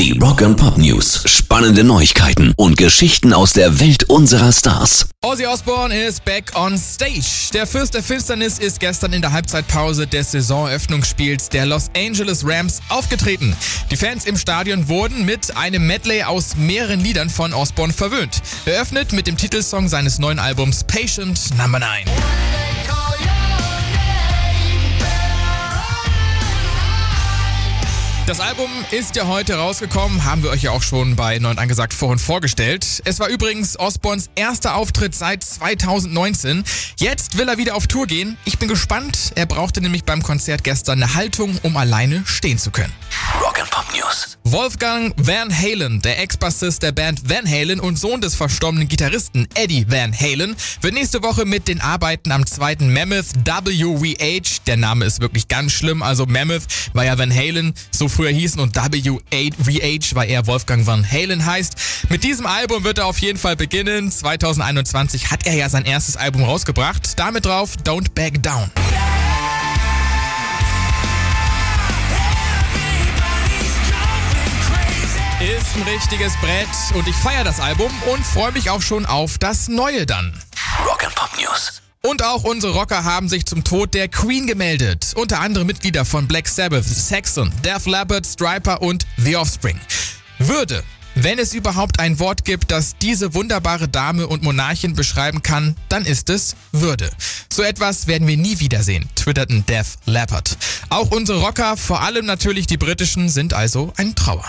Die Rock and Pop News. Spannende Neuigkeiten und Geschichten aus der Welt unserer Stars. Ozzy Osbourne ist back on stage. Der Fürst der Finsternis ist gestern in der Halbzeitpause des Saisoneröffnungsspiels der Los Angeles Rams aufgetreten. Die Fans im Stadion wurden mit einem Medley aus mehreren Liedern von Osbourne verwöhnt. Eröffnet mit dem Titelsong seines neuen Albums Patient Number 9. Das Album ist ja heute rausgekommen, haben wir euch ja auch schon bei Neun angesagt vorhin vorgestellt. Es war übrigens Osborns erster Auftritt seit 2019. Jetzt will er wieder auf Tour gehen. Ich bin gespannt. Er brauchte nämlich beim Konzert gestern eine Haltung, um alleine stehen zu können. News. Wolfgang Van Halen, der Ex-Bassist der Band Van Halen und Sohn des verstorbenen Gitarristen Eddie Van Halen, wird nächste Woche mit den Arbeiten am zweiten Mammoth WVH, der Name ist wirklich ganz schlimm, also Mammoth war ja Van Halen so früher hießen und WVH, weil er Wolfgang Van Halen heißt. Mit diesem Album wird er auf jeden Fall beginnen. 2021 hat er ja sein erstes Album rausgebracht. Damit drauf Don't Back Down. Ist ein richtiges Brett und ich feiere das Album und freue mich auch schon auf das neue dann. Rock'n'Pop News. Und auch unsere Rocker haben sich zum Tod der Queen gemeldet. Unter anderem Mitglieder von Black Sabbath, Saxon, Def Leppard, Striper und The Offspring. Würde, wenn es überhaupt ein Wort gibt, das diese wunderbare Dame und Monarchin beschreiben kann, dann ist es Würde. So etwas werden wir nie wiedersehen, twitterten Def Leppard. Auch unsere Rocker, vor allem natürlich die britischen, sind also ein Trauer.